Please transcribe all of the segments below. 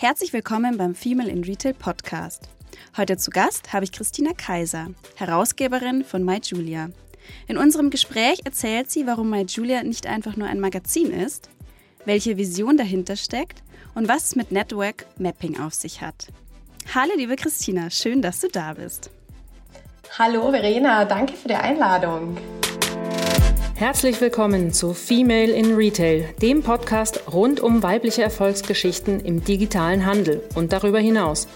Herzlich willkommen beim Female in Retail Podcast. Heute zu Gast habe ich Christina Kaiser, Herausgeberin von My Julia. In unserem Gespräch erzählt sie, warum My Julia nicht einfach nur ein Magazin ist, welche Vision dahinter steckt und was es mit Network Mapping auf sich hat. Hallo liebe Christina, schön, dass du da bist. Hallo Verena, danke für die Einladung. Herzlich willkommen zu Female in Retail, dem Podcast rund um weibliche Erfolgsgeschichten im digitalen Handel und darüber hinaus.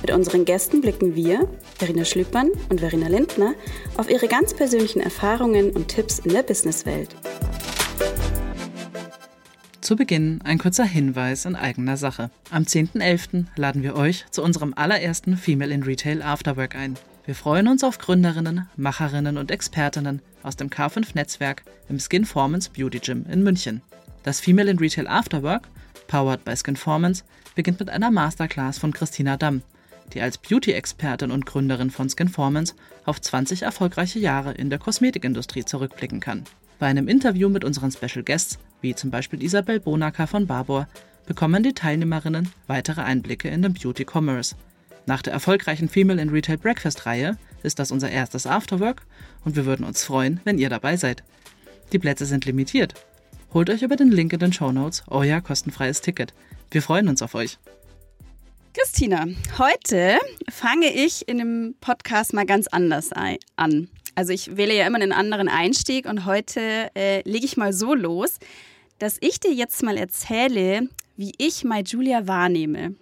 Mit unseren Gästen blicken wir, Verena Schlüppmann und Verena Lindner, auf ihre ganz persönlichen Erfahrungen und Tipps in der Businesswelt. Zu Beginn ein kurzer Hinweis in eigener Sache. Am 10.11. laden wir euch zu unserem allerersten Female in Retail Afterwork ein. Wir freuen uns auf Gründerinnen, Macherinnen und Expertinnen aus dem K5-Netzwerk im Skinformance Beauty Gym in München. Das Female in Retail Afterwork, powered by Skinformance, beginnt mit einer Masterclass von Christina Damm, die als Beauty-Expertin und Gründerin von Skinformance auf 20 erfolgreiche Jahre in der Kosmetikindustrie zurückblicken kann. Bei einem Interview mit unseren Special Guests, wie zum Beispiel Isabel Bonacker von Barbour, bekommen die Teilnehmerinnen weitere Einblicke in den Beauty Commerce – nach der erfolgreichen Female in Retail Breakfast Reihe ist das unser erstes Afterwork und wir würden uns freuen, wenn ihr dabei seid. Die Plätze sind limitiert. Holt euch über den Link in den Show Notes euer kostenfreies Ticket. Wir freuen uns auf euch. Christina, heute fange ich in dem Podcast mal ganz anders an. Also ich wähle ja immer einen anderen Einstieg und heute äh, lege ich mal so los, dass ich dir jetzt mal erzähle, wie ich My Julia wahrnehme.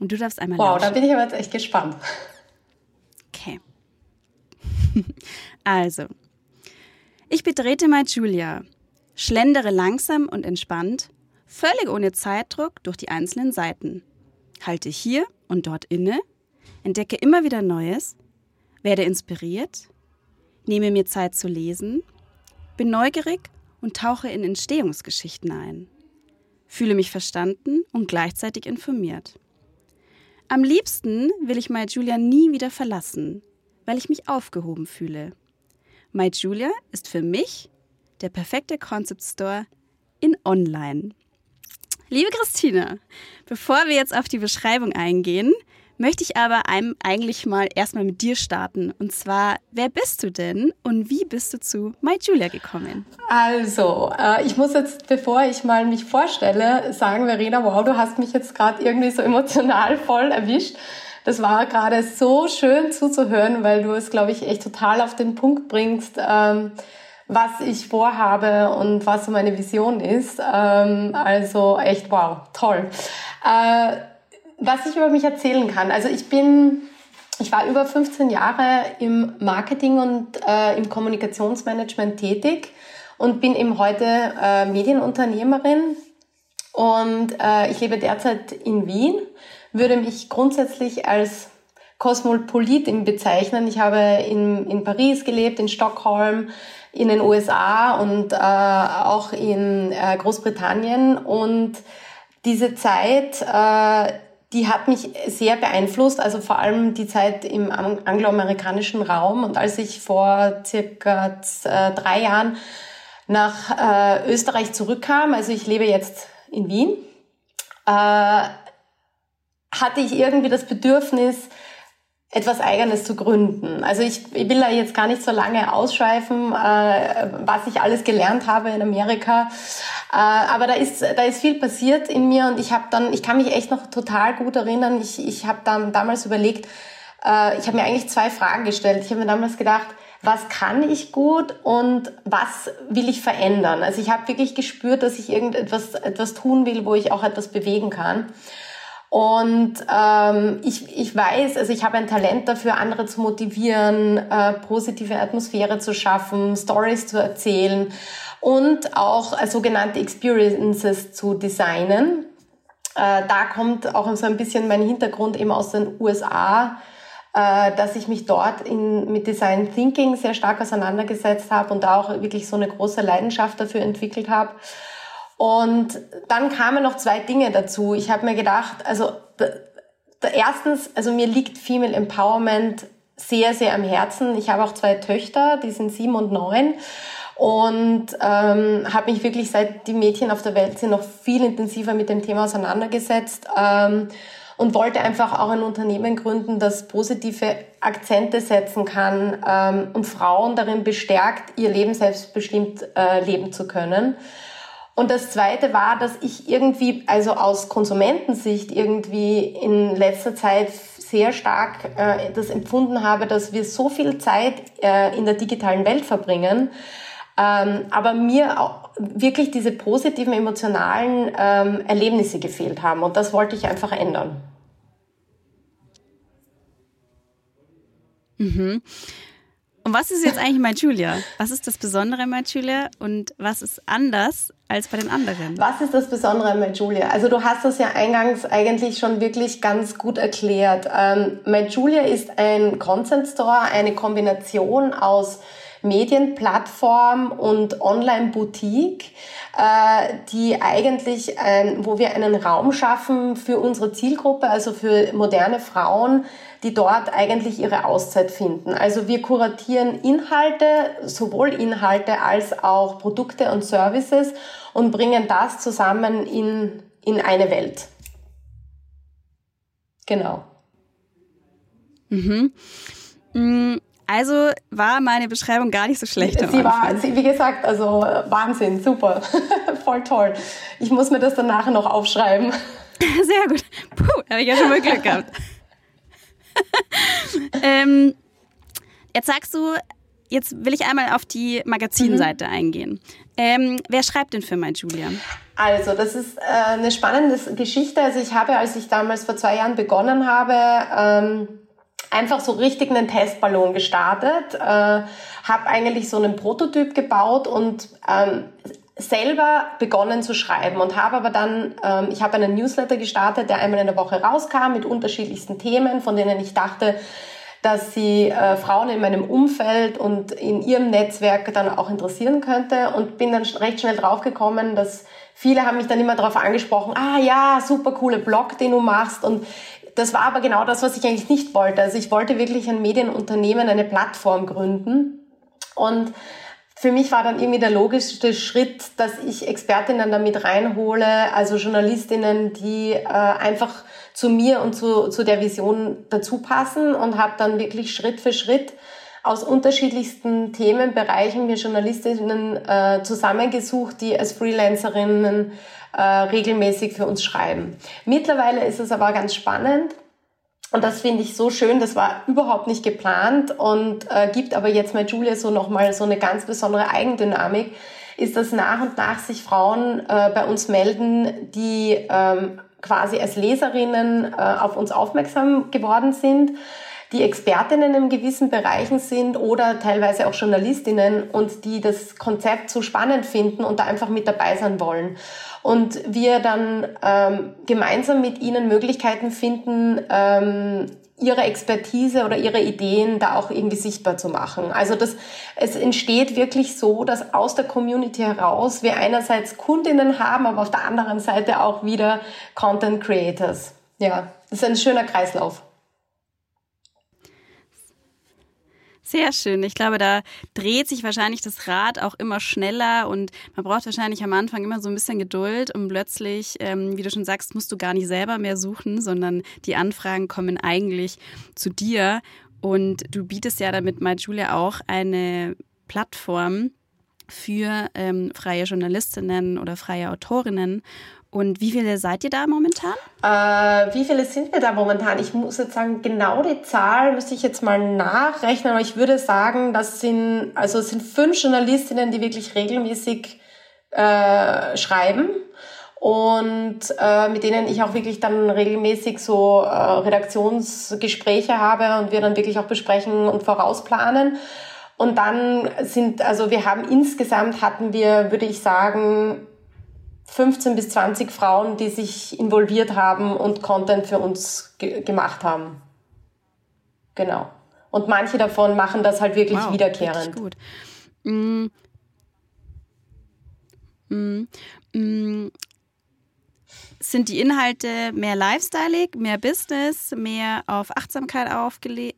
Und du darfst einmal Wow, lauschen. da bin ich aber jetzt echt gespannt. Okay. also, ich betrete mal Julia, schlendere langsam und entspannt, völlig ohne Zeitdruck durch die einzelnen Seiten. Halte hier und dort inne, entdecke immer wieder Neues, werde inspiriert, nehme mir Zeit zu lesen, bin neugierig und tauche in Entstehungsgeschichten ein. Fühle mich verstanden und gleichzeitig informiert. Am liebsten will ich My Julia nie wieder verlassen, weil ich mich aufgehoben fühle. My Julia ist für mich der perfekte Concept Store in Online. Liebe Christine, bevor wir jetzt auf die Beschreibung eingehen, möchte ich aber einem eigentlich mal erstmal mit dir starten. Und zwar, wer bist du denn und wie bist du zu My Julia gekommen? Also, äh, ich muss jetzt, bevor ich mal mich vorstelle, sagen, Verena, wow, du hast mich jetzt gerade irgendwie so emotional voll erwischt. Das war gerade so schön zuzuhören, weil du es, glaube ich, echt total auf den Punkt bringst, ähm, was ich vorhabe und was so meine Vision ist. Ähm, also echt wow, toll. Äh, was ich über mich erzählen kann. Also ich bin, ich war über 15 Jahre im Marketing und äh, im Kommunikationsmanagement tätig und bin eben heute äh, Medienunternehmerin und äh, ich lebe derzeit in Wien, würde mich grundsätzlich als Kosmopolitin bezeichnen. Ich habe in, in Paris gelebt, in Stockholm, in den USA und äh, auch in äh, Großbritannien und diese Zeit äh, die hat mich sehr beeinflusst, also vor allem die Zeit im angloamerikanischen Raum. Und als ich vor circa äh, drei Jahren nach äh, Österreich zurückkam, also ich lebe jetzt in Wien, äh, hatte ich irgendwie das Bedürfnis, etwas Eigenes zu gründen. Also ich, ich will da jetzt gar nicht so lange ausschweifen, äh, was ich alles gelernt habe in Amerika. Äh, aber da ist, da ist viel passiert in mir und ich habe dann, ich kann mich echt noch total gut erinnern. Ich, ich habe dann damals überlegt, äh, ich habe mir eigentlich zwei Fragen gestellt. Ich habe mir damals gedacht, was kann ich gut und was will ich verändern? Also ich habe wirklich gespürt, dass ich irgendetwas etwas tun will, wo ich auch etwas bewegen kann. Und ähm, ich, ich weiß, also ich habe ein Talent dafür, andere zu motivieren, äh, positive Atmosphäre zu schaffen, Stories zu erzählen und auch äh, sogenannte Experiences zu designen. Äh, da kommt auch so ein bisschen mein Hintergrund eben aus den USA, äh, dass ich mich dort in, mit Design Thinking sehr stark auseinandergesetzt habe und da auch wirklich so eine große Leidenschaft dafür entwickelt habe. Und dann kamen noch zwei Dinge dazu. Ich habe mir gedacht, also erstens, also mir liegt Female Empowerment sehr, sehr am Herzen. Ich habe auch zwei Töchter, die sind sieben und neun. und ähm, habe mich wirklich seit die Mädchen auf der Welt sind noch viel intensiver mit dem Thema auseinandergesetzt. Ähm, und wollte einfach auch ein Unternehmen gründen, das positive Akzente setzen kann ähm, und Frauen darin bestärkt, ihr Leben selbstbestimmt äh, leben zu können. Und das Zweite war, dass ich irgendwie, also aus Konsumentensicht irgendwie in letzter Zeit sehr stark äh, das empfunden habe, dass wir so viel Zeit äh, in der digitalen Welt verbringen, ähm, aber mir auch wirklich diese positiven emotionalen ähm, Erlebnisse gefehlt haben. Und das wollte ich einfach ändern. Mhm. Und was ist jetzt eigentlich My Julia? Was ist das Besondere an My Julia und was ist anders als bei den anderen? Was ist das Besondere an My Julia? Also du hast das ja eingangs eigentlich schon wirklich ganz gut erklärt. Ähm, Julia ist ein Content Store, eine Kombination aus Medienplattform und Online-Boutique, äh, die eigentlich, wo wir einen Raum schaffen für unsere Zielgruppe, also für moderne Frauen, die dort eigentlich ihre Auszeit finden. Also wir kuratieren Inhalte, sowohl Inhalte als auch Produkte und Services und bringen das zusammen in, in eine Welt. Genau. Mhm. Mm, also war meine Beschreibung gar nicht so schlecht. Sie war, sie, wie gesagt, also Wahnsinn, super, voll toll. Ich muss mir das dann nachher noch aufschreiben. Sehr gut. Puh, habe ich ja schon mal Glück gehabt. ähm, jetzt sagst du, jetzt will ich einmal auf die Magazinseite mhm. eingehen. Ähm, wer schreibt denn für My Julia? Also, das ist äh, eine spannende Geschichte. Also, ich habe, als ich damals vor zwei Jahren begonnen habe, ähm, einfach so richtig einen Testballon gestartet, äh, habe eigentlich so einen Prototyp gebaut und ähm, selber begonnen zu schreiben und habe aber dann, ähm, ich habe einen Newsletter gestartet, der einmal in der Woche rauskam mit unterschiedlichsten Themen, von denen ich dachte, dass sie äh, Frauen in meinem Umfeld und in ihrem Netzwerk dann auch interessieren könnte und bin dann recht schnell draufgekommen, dass viele haben mich dann immer darauf angesprochen, ah ja, super coole Blog, den du machst und das war aber genau das, was ich eigentlich nicht wollte. Also ich wollte wirklich ein Medienunternehmen, eine Plattform gründen und für mich war dann irgendwie der logischste Schritt, dass ich Expertinnen damit reinhole, also Journalistinnen, die äh, einfach zu mir und zu, zu der Vision dazu passen und habe dann wirklich Schritt für Schritt aus unterschiedlichsten Themenbereichen mir Journalistinnen äh, zusammengesucht, die als Freelancerinnen äh, regelmäßig für uns schreiben. Mittlerweile ist es aber ganz spannend, und das finde ich so schön, das war überhaupt nicht geplant und äh, gibt aber jetzt mit Julia so nochmal so eine ganz besondere Eigendynamik, ist, dass nach und nach sich Frauen äh, bei uns melden, die ähm, quasi als Leserinnen äh, auf uns aufmerksam geworden sind, die Expertinnen in gewissen Bereichen sind oder teilweise auch Journalistinnen und die das Konzept so spannend finden und da einfach mit dabei sein wollen und wir dann ähm, gemeinsam mit ihnen Möglichkeiten finden, ähm, ihre Expertise oder ihre Ideen da auch irgendwie sichtbar zu machen. Also das, es entsteht wirklich so, dass aus der Community heraus wir einerseits Kundinnen haben, aber auf der anderen Seite auch wieder Content Creators. Ja, das ist ein schöner Kreislauf. Sehr schön. Ich glaube, da dreht sich wahrscheinlich das Rad auch immer schneller und man braucht wahrscheinlich am Anfang immer so ein bisschen Geduld und plötzlich, ähm, wie du schon sagst, musst du gar nicht selber mehr suchen, sondern die Anfragen kommen eigentlich zu dir. Und du bietest ja damit My Julia auch eine Plattform für ähm, freie Journalistinnen oder freie Autorinnen. Und wie viele seid ihr da momentan? Äh, wie viele sind wir da momentan? Ich muss jetzt sagen, genau die Zahl müsste ich jetzt mal nachrechnen, aber ich würde sagen, das sind, also es sind fünf Journalistinnen, die wirklich regelmäßig äh, schreiben und äh, mit denen ich auch wirklich dann regelmäßig so äh, Redaktionsgespräche habe und wir dann wirklich auch besprechen und vorausplanen. Und dann sind, also wir haben insgesamt hatten wir, würde ich sagen, 15 bis 20 Frauen, die sich involviert haben und Content für uns ge gemacht haben. Genau. Und manche davon machen das halt wirklich wow, wiederkehrend. Gut. Mm. Mm. Mm. sind die Inhalte mehr lifestyleig, mehr Business, mehr auf Achtsamkeit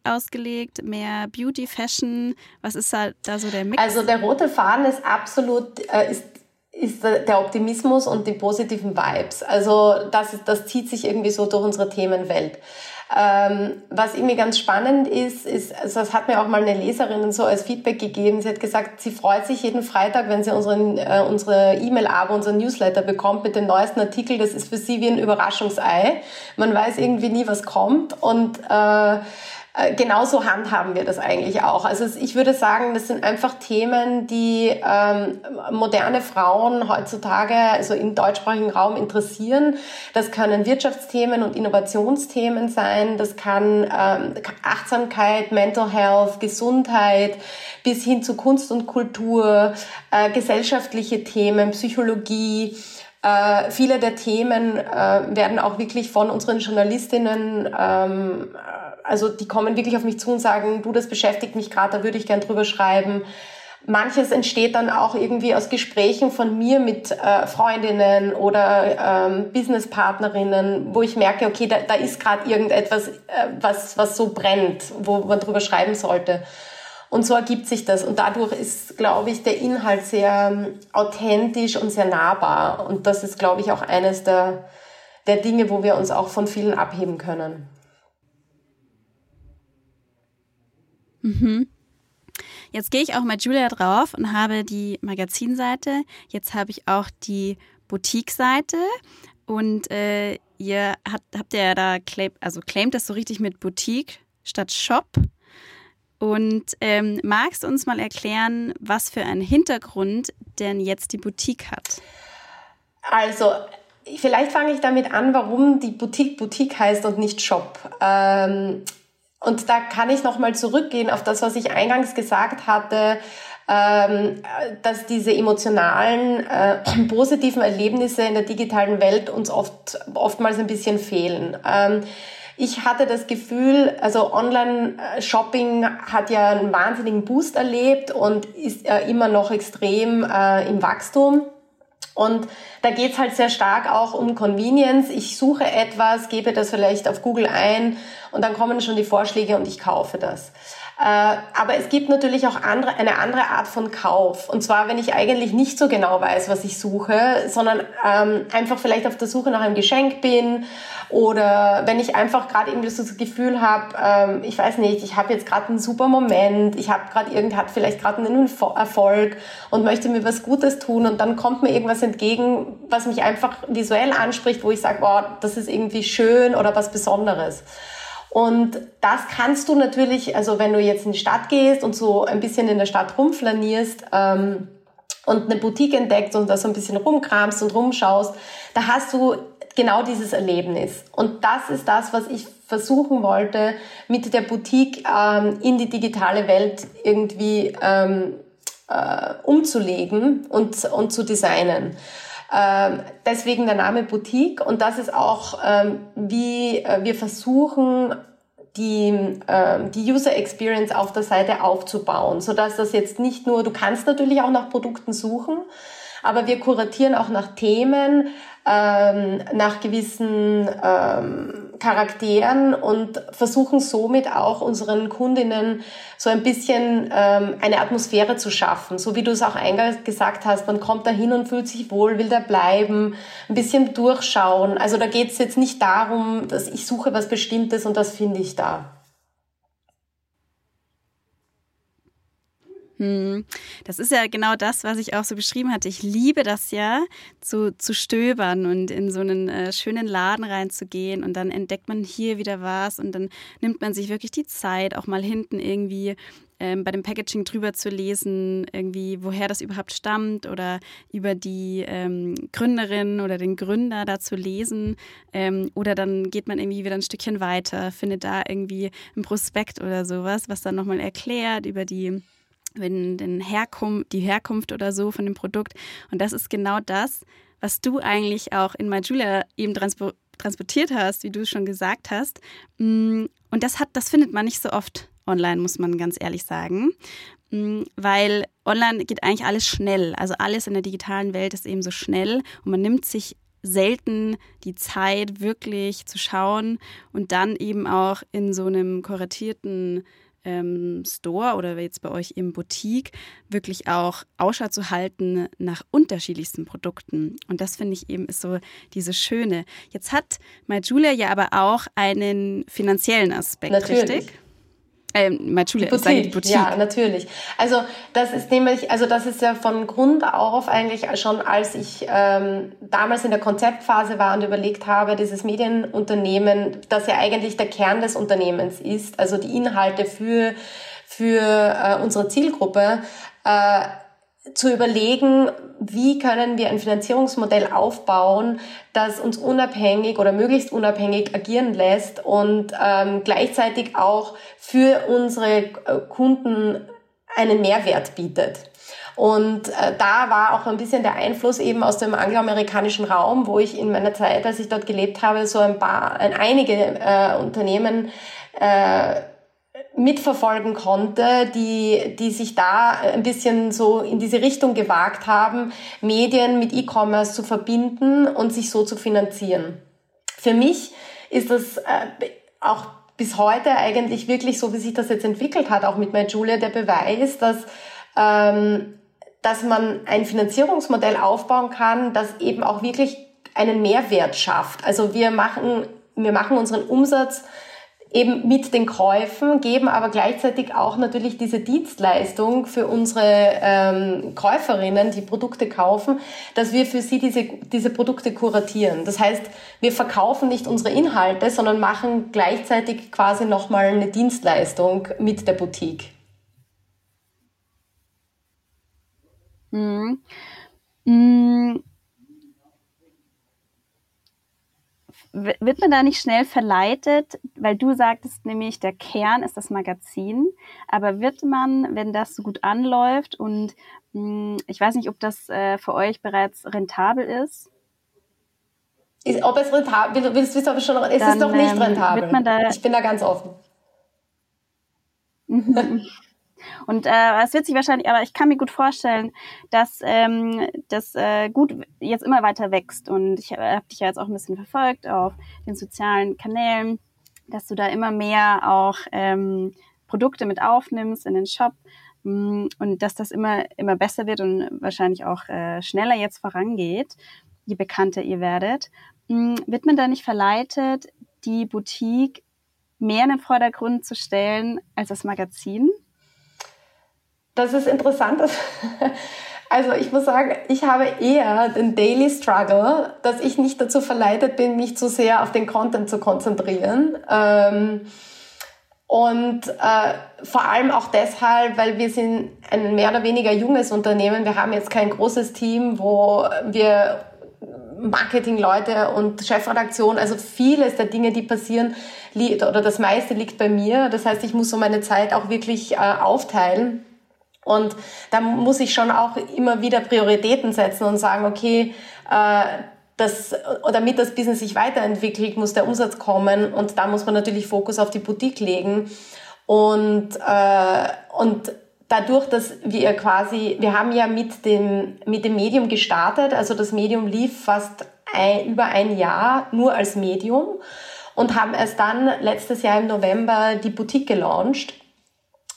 ausgelegt, mehr Beauty, Fashion? Was ist da, da so der Mix? Also der rote Faden ist absolut, äh, ist ist der Optimismus und die positiven Vibes. Also das, das zieht sich irgendwie so durch unsere Themenwelt. Ähm, was irgendwie ganz spannend ist, ist, also das hat mir auch mal eine Leserin so als Feedback gegeben. Sie hat gesagt, sie freut sich jeden Freitag, wenn sie unseren, äh, unsere E-Mail-Abo, unseren Newsletter bekommt mit dem neuesten Artikel. Das ist für sie wie ein Überraschungsei. Man weiß irgendwie nie, was kommt und äh, äh, genauso handhaben wir das eigentlich auch. Also ich würde sagen, das sind einfach Themen, die ähm, moderne Frauen heutzutage, also im deutschsprachigen Raum interessieren. Das können Wirtschaftsthemen und Innovationsthemen sein. Das kann ähm, Achtsamkeit, Mental Health, Gesundheit bis hin zu Kunst und Kultur, äh, gesellschaftliche Themen, Psychologie. Äh, viele der Themen äh, werden auch wirklich von unseren Journalistinnen ähm, also die kommen wirklich auf mich zu und sagen, du, das beschäftigt mich gerade, da würde ich gern drüber schreiben. Manches entsteht dann auch irgendwie aus Gesprächen von mir mit äh, Freundinnen oder ähm, Businesspartnerinnen, wo ich merke, okay, da, da ist gerade irgendetwas, äh, was, was so brennt, wo man drüber schreiben sollte. Und so ergibt sich das. Und dadurch ist, glaube ich, der Inhalt sehr ähm, authentisch und sehr nahbar. Und das ist, glaube ich, auch eines der, der Dinge, wo wir uns auch von vielen abheben können. Mhm. Jetzt gehe ich auch mit Julia drauf und habe die Magazinseite. Jetzt habe ich auch die Boutique-Seite. Und äh, ihr habt, habt ja da, claim, also claimt das so richtig mit Boutique statt Shop. Und ähm, magst du uns mal erklären, was für einen Hintergrund denn jetzt die Boutique hat? Also, vielleicht fange ich damit an, warum die Boutique Boutique heißt und nicht Shop. Ähm, und da kann ich nochmal zurückgehen auf das, was ich eingangs gesagt hatte, ähm, dass diese emotionalen, äh, positiven Erlebnisse in der digitalen Welt uns oft, oftmals ein bisschen fehlen. Ähm, ich hatte das Gefühl, also Online-Shopping hat ja einen wahnsinnigen Boost erlebt und ist äh, immer noch extrem äh, im Wachstum. Und da geht's halt sehr stark auch um Convenience. Ich suche etwas, gebe das vielleicht auf Google ein und dann kommen schon die Vorschläge und ich kaufe das. Äh, aber es gibt natürlich auch andere, eine andere Art von Kauf. Und zwar, wenn ich eigentlich nicht so genau weiß, was ich suche, sondern ähm, einfach vielleicht auf der Suche nach einem Geschenk bin oder wenn ich einfach gerade irgendwie so das Gefühl habe, ähm, ich weiß nicht, ich habe jetzt gerade einen super Moment, ich habe gerade irgend hat vielleicht gerade einen Erfolg und möchte mir was Gutes tun und dann kommt mir irgendwas entgegen, was mich einfach visuell anspricht, wo ich sage, boah, das ist irgendwie schön oder was Besonderes. Und das kannst du natürlich, also wenn du jetzt in die Stadt gehst und so ein bisschen in der Stadt rumflanierst, ähm, und eine Boutique entdeckst und da so ein bisschen rumkramst und rumschaust, da hast du genau dieses Erlebnis. Und das ist das, was ich versuchen wollte, mit der Boutique ähm, in die digitale Welt irgendwie ähm, äh, umzulegen und, und zu designen. Ähm, deswegen der Name Boutique. Und das ist auch, ähm, wie äh, wir versuchen, die, äh, die User Experience auf der Seite aufzubauen, so dass das jetzt nicht nur, du kannst natürlich auch nach Produkten suchen, aber wir kuratieren auch nach Themen, ähm, nach gewissen ähm, Charakteren und versuchen somit auch unseren Kundinnen so ein bisschen ähm, eine Atmosphäre zu schaffen. So wie du es auch eingangs gesagt hast, man kommt da hin und fühlt sich wohl, will da bleiben, ein bisschen durchschauen. Also da geht es jetzt nicht darum, dass ich suche was Bestimmtes und das finde ich da. Das ist ja genau das, was ich auch so beschrieben hatte. Ich liebe das ja, zu, zu stöbern und in so einen äh, schönen Laden reinzugehen und dann entdeckt man hier wieder was und dann nimmt man sich wirklich die Zeit, auch mal hinten irgendwie ähm, bei dem Packaging drüber zu lesen, irgendwie, woher das überhaupt stammt oder über die ähm, Gründerin oder den Gründer da zu lesen. Ähm, oder dann geht man irgendwie wieder ein Stückchen weiter, findet da irgendwie ein Prospekt oder sowas, was dann nochmal erklärt über die wenn den Herkunft, die Herkunft oder so von dem Produkt. Und das ist genau das, was du eigentlich auch in MyJulia eben transportiert hast, wie du es schon gesagt hast. Mm, und das hat, das findet man nicht so oft online, muss man ganz ehrlich sagen. Mm, weil online geht eigentlich alles schnell. Also alles in der digitalen Welt ist eben so schnell und man nimmt sich selten die Zeit, wirklich zu schauen und dann eben auch in so einem kuratierten ähm, Store oder jetzt bei euch im Boutique wirklich auch Ausschau zu halten nach unterschiedlichsten Produkten. Und das finde ich eben ist so diese Schöne. Jetzt hat My Julia ja aber auch einen finanziellen Aspekt, Natürlich. richtig? Ähm, Matschule, Boutique. sage die Boutique. Ja, natürlich. Also das ist nämlich, also das ist ja von Grund auf eigentlich schon, als ich ähm, damals in der Konzeptphase war und überlegt habe, dieses Medienunternehmen, das ja eigentlich der Kern des Unternehmens ist, also die Inhalte für für äh, unsere Zielgruppe, äh, zu überlegen, wie können wir ein Finanzierungsmodell aufbauen, das uns unabhängig oder möglichst unabhängig agieren lässt und ähm, gleichzeitig auch für unsere äh, Kunden einen Mehrwert bietet. Und äh, da war auch ein bisschen der Einfluss eben aus dem angloamerikanischen Raum, wo ich in meiner Zeit, als ich dort gelebt habe, so ein paar, ein, einige äh, Unternehmen äh, mitverfolgen konnte, die, die sich da ein bisschen so in diese Richtung gewagt haben, Medien mit E-Commerce zu verbinden und sich so zu finanzieren. Für mich ist das äh, auch bis heute eigentlich wirklich so, wie sich das jetzt entwickelt hat, auch mit MyJulia, der Beweis, dass, ähm, dass man ein Finanzierungsmodell aufbauen kann, das eben auch wirklich einen Mehrwert schafft. Also wir machen, wir machen unseren Umsatz eben mit den Käufen, geben aber gleichzeitig auch natürlich diese Dienstleistung für unsere ähm, Käuferinnen, die Produkte kaufen, dass wir für sie diese, diese Produkte kuratieren. Das heißt, wir verkaufen nicht unsere Inhalte, sondern machen gleichzeitig quasi nochmal eine Dienstleistung mit der Boutique. Mhm. Mhm. Wird man da nicht schnell verleitet, weil du sagtest nämlich, der Kern ist das Magazin, aber wird man, wenn das so gut anläuft und mh, hm, ich weiß nicht, ob das äh, für euch bereits rentabel ist? ist ob es rentabel, willst ob es schon, es ist doch nicht ähm, rentabel. ich bin da ganz offen. Und äh, es wird sich wahrscheinlich, aber ich kann mir gut vorstellen, dass ähm, das äh, gut jetzt immer weiter wächst. Und ich habe dich ja jetzt auch ein bisschen verfolgt auf den sozialen Kanälen, dass du da immer mehr auch ähm, Produkte mit aufnimmst in den Shop mm, und dass das immer immer besser wird und wahrscheinlich auch äh, schneller jetzt vorangeht, je bekannter ihr werdet. Mm, wird man da nicht verleitet, die Boutique mehr in den Vordergrund zu stellen als das Magazin? Das ist interessant. Also ich muss sagen, ich habe eher den Daily Struggle, dass ich nicht dazu verleitet bin, mich zu sehr auf den Content zu konzentrieren. Ähm, und äh, vor allem auch deshalb, weil wir sind ein mehr oder weniger junges Unternehmen. Wir haben jetzt kein großes Team, wo wir Marketingleute und Chefredaktion, also vieles der Dinge, die passieren, oder das meiste liegt bei mir. Das heißt, ich muss so meine Zeit auch wirklich äh, aufteilen. Und da muss ich schon auch immer wieder Prioritäten setzen und sagen, okay, äh, das, damit das Business sich weiterentwickelt, muss der Umsatz kommen und da muss man natürlich Fokus auf die Boutique legen. Und, äh, und dadurch, dass wir quasi, wir haben ja mit dem, mit dem Medium gestartet, also das Medium lief fast ein, über ein Jahr nur als Medium und haben erst dann letztes Jahr im November die Boutique gelauncht.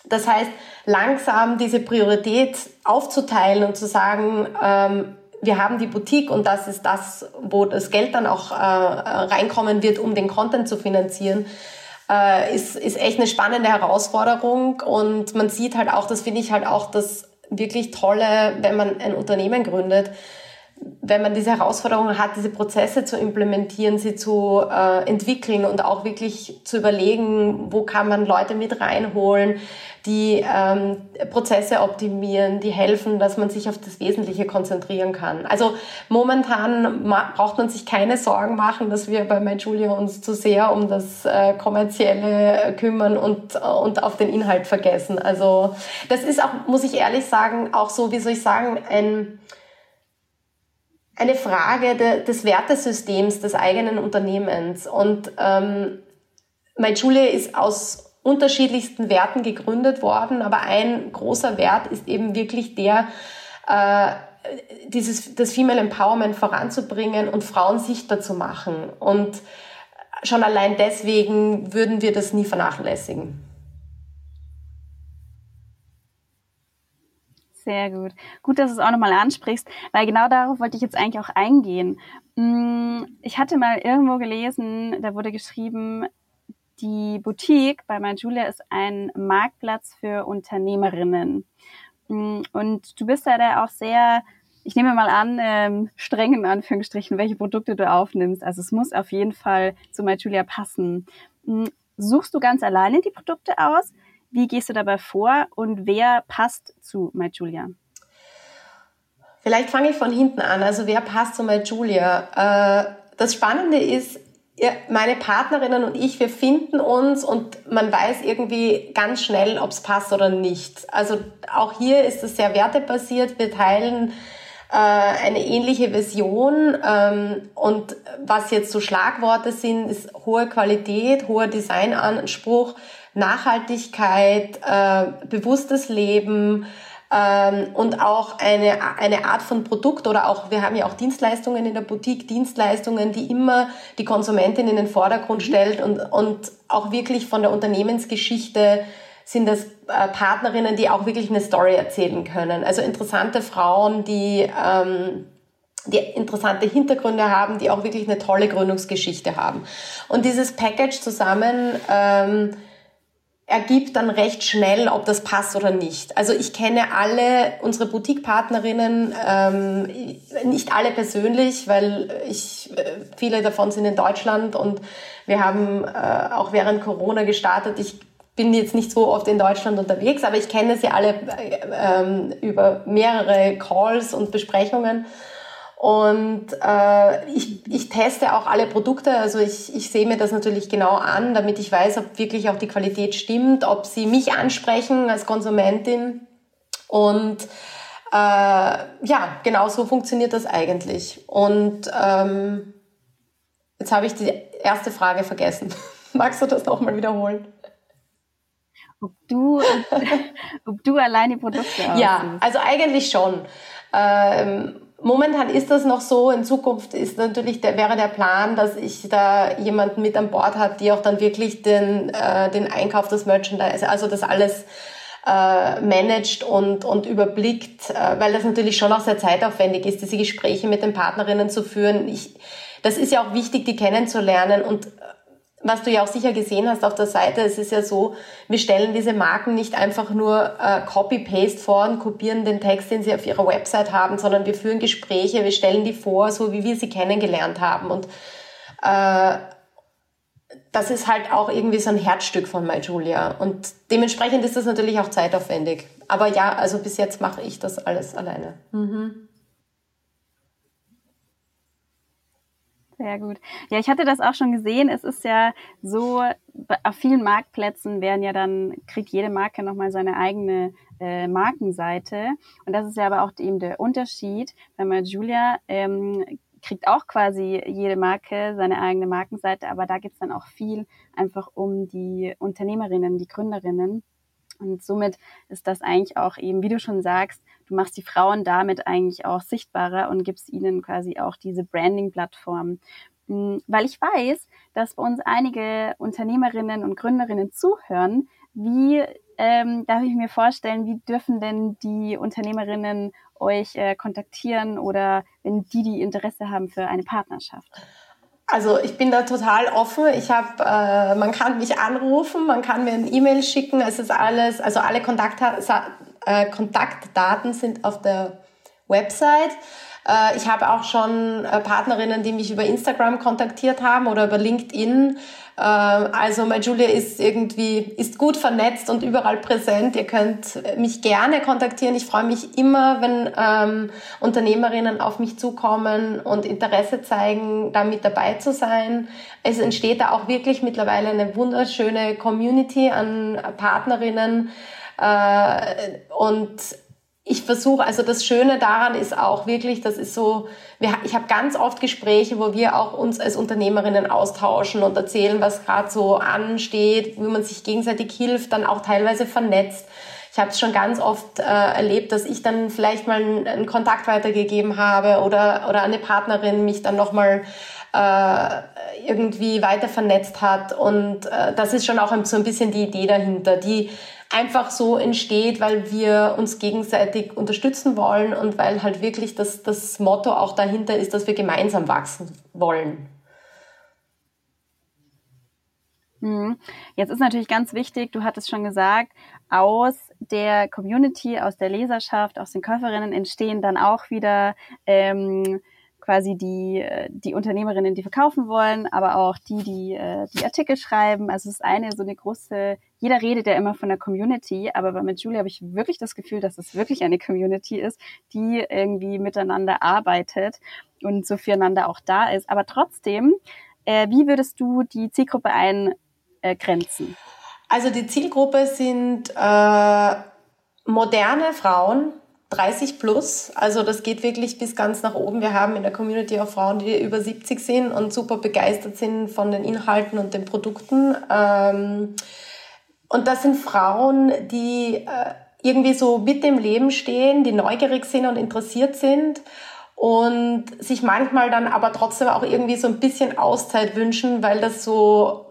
Das heißt, langsam diese Priorität aufzuteilen und zu sagen, ähm, wir haben die Boutique und das ist das, wo das Geld dann auch äh, reinkommen wird, um den Content zu finanzieren, äh, ist, ist echt eine spannende Herausforderung. Und man sieht halt auch, das finde ich halt auch das wirklich Tolle, wenn man ein Unternehmen gründet, wenn man diese Herausforderungen hat, diese Prozesse zu implementieren, sie zu äh, entwickeln und auch wirklich zu überlegen, wo kann man Leute mit reinholen, die ähm, Prozesse optimieren, die helfen, dass man sich auf das Wesentliche konzentrieren kann. Also momentan braucht man sich keine Sorgen machen, dass wir bei MyJulia uns zu sehr um das äh, Kommerzielle kümmern und, und auf den Inhalt vergessen. Also das ist auch, muss ich ehrlich sagen, auch so, wie soll ich sagen, ein eine Frage de, des Wertesystems des eigenen Unternehmens. Und ähm, MyJulia ist aus unterschiedlichsten Werten gegründet worden, aber ein großer Wert ist eben wirklich der, äh, dieses, das Female Empowerment voranzubringen und Frauen sichtbar zu machen. Und schon allein deswegen würden wir das nie vernachlässigen. Sehr gut. Gut, dass du es auch nochmal ansprichst, weil genau darauf wollte ich jetzt eigentlich auch eingehen. Mm, ich hatte mal irgendwo gelesen, da wurde geschrieben, die Boutique bei My Julia ist ein Marktplatz für Unternehmerinnen. Mm, und du bist ja da auch sehr, ich nehme mal an, ähm, streng in Anführungsstrichen, welche Produkte du aufnimmst. Also es muss auf jeden Fall zu My Julia passen. Mm, suchst du ganz alleine die Produkte aus? Wie gehst du dabei vor und wer passt zu My Julia? Vielleicht fange ich von hinten an. Also wer passt zu My Julia? Äh, das Spannende ist, meine Partnerinnen und ich, wir finden uns und man weiß irgendwie ganz schnell, ob es passt oder nicht. Also auch hier ist es sehr wertebasiert. Wir teilen äh, eine ähnliche Vision ähm, und was jetzt so Schlagworte sind, ist hohe Qualität, hoher Designanspruch, Nachhaltigkeit, äh, bewusstes Leben, ähm, und auch eine, eine Art von Produkt oder auch, wir haben ja auch Dienstleistungen in der Boutique, Dienstleistungen, die immer die Konsumentin in den Vordergrund stellt und, und auch wirklich von der Unternehmensgeschichte sind das äh, Partnerinnen, die auch wirklich eine Story erzählen können. Also interessante Frauen, die, ähm, die interessante Hintergründe haben, die auch wirklich eine tolle Gründungsgeschichte haben. Und dieses Package zusammen ähm, ergibt dann recht schnell, ob das passt oder nicht. Also ich kenne alle unsere Boutique-Partnerinnen, ähm, nicht alle persönlich, weil ich äh, viele davon sind in Deutschland und wir haben äh, auch während Corona gestartet. Ich bin jetzt nicht so oft in Deutschland unterwegs, aber ich kenne sie alle äh, ähm, über mehrere Calls und Besprechungen. Und äh, ich, ich teste auch alle Produkte, also ich, ich sehe mir das natürlich genau an, damit ich weiß, ob wirklich auch die Qualität stimmt, ob sie mich ansprechen als Konsumentin. Und äh, ja, genau so funktioniert das eigentlich. Und ähm, jetzt habe ich die erste Frage vergessen. Magst du das nochmal wiederholen? Ob du, ob du allein die Produkte aussuchst. Ja, also eigentlich schon. Ähm, Momentan ist das noch so. In Zukunft ist natürlich der, wäre der Plan, dass ich da jemanden mit an Bord habe, die auch dann wirklich den, äh, den Einkauf des Merchandise, also das alles äh, managt und, und überblickt, äh, weil das natürlich schon auch sehr zeitaufwendig ist, diese Gespräche mit den Partnerinnen zu führen. Ich, das ist ja auch wichtig, die kennenzulernen und was du ja auch sicher gesehen hast auf der Seite, es ist ja so, wir stellen diese Marken nicht einfach nur äh, Copy-Paste vor und kopieren den Text, den sie auf ihrer Website haben, sondern wir führen Gespräche, wir stellen die vor, so wie wir sie kennengelernt haben. Und äh, das ist halt auch irgendwie so ein Herzstück von My Julia. Und dementsprechend ist das natürlich auch zeitaufwendig. Aber ja, also bis jetzt mache ich das alles alleine. Mhm. Sehr gut. Ja, ich hatte das auch schon gesehen. Es ist ja so, auf vielen Marktplätzen werden ja dann, kriegt jede Marke nochmal seine eigene äh, Markenseite. Und das ist ja aber auch eben der Unterschied. Bei Julia ähm, kriegt auch quasi jede Marke seine eigene Markenseite, aber da geht's dann auch viel einfach um die Unternehmerinnen, die Gründerinnen. Und somit ist das eigentlich auch eben, wie du schon sagst, du machst die Frauen damit eigentlich auch sichtbarer und gibst ihnen quasi auch diese Branding-Plattform. Hm, weil ich weiß, dass bei uns einige Unternehmerinnen und Gründerinnen zuhören. Wie ähm, darf ich mir vorstellen, wie dürfen denn die Unternehmerinnen euch äh, kontaktieren oder wenn die die Interesse haben für eine Partnerschaft? Also ich bin da total offen. Ich habe, äh, man kann mich anrufen, man kann mir ein E-Mail schicken. Es ist alles, also alle Kontakt, äh, Kontaktdaten sind auf der Website. Äh, ich habe auch schon äh, Partnerinnen, die mich über Instagram kontaktiert haben oder über LinkedIn. Äh, also MyJulia ist irgendwie, ist gut vernetzt und überall präsent. Ihr könnt mich gerne kontaktieren. Ich freue mich immer, wenn ähm, Unternehmerinnen auf mich zukommen und Interesse zeigen, da mit dabei zu sein. Es entsteht da auch wirklich mittlerweile eine wunderschöne Community an Partnerinnen. Äh, und ich versuche, also das Schöne daran ist auch wirklich, das ist so, wir, ich habe ganz oft Gespräche, wo wir auch uns als Unternehmerinnen austauschen und erzählen, was gerade so ansteht, wie man sich gegenseitig hilft, dann auch teilweise vernetzt. Ich habe es schon ganz oft äh, erlebt, dass ich dann vielleicht mal einen, einen Kontakt weitergegeben habe oder, oder eine Partnerin mich dann nochmal äh, irgendwie weiter vernetzt hat. Und äh, das ist schon auch so ein bisschen die Idee dahinter, die einfach so entsteht, weil wir uns gegenseitig unterstützen wollen und weil halt wirklich das, das Motto auch dahinter ist, dass wir gemeinsam wachsen wollen. Mhm. Jetzt ist natürlich ganz wichtig, du hattest schon gesagt, aus der Community, aus der Leserschaft, aus den Käuferinnen entstehen dann auch wieder ähm, quasi die, die Unternehmerinnen, die verkaufen wollen, aber auch die, die äh, die Artikel schreiben. Also es ist eine so eine große, jeder redet ja immer von der Community, aber mit Julia habe ich wirklich das Gefühl, dass es wirklich eine Community ist, die irgendwie miteinander arbeitet und so füreinander auch da ist. Aber trotzdem, äh, wie würdest du die Zielgruppe eingrenzen? Also die Zielgruppe sind äh, moderne Frauen, 30 plus. Also das geht wirklich bis ganz nach oben. Wir haben in der Community auch Frauen, die über 70 sind und super begeistert sind von den Inhalten und den Produkten. Ähm, und das sind Frauen, die äh, irgendwie so mit dem Leben stehen, die neugierig sind und interessiert sind und sich manchmal dann aber trotzdem auch irgendwie so ein bisschen Auszeit wünschen, weil das so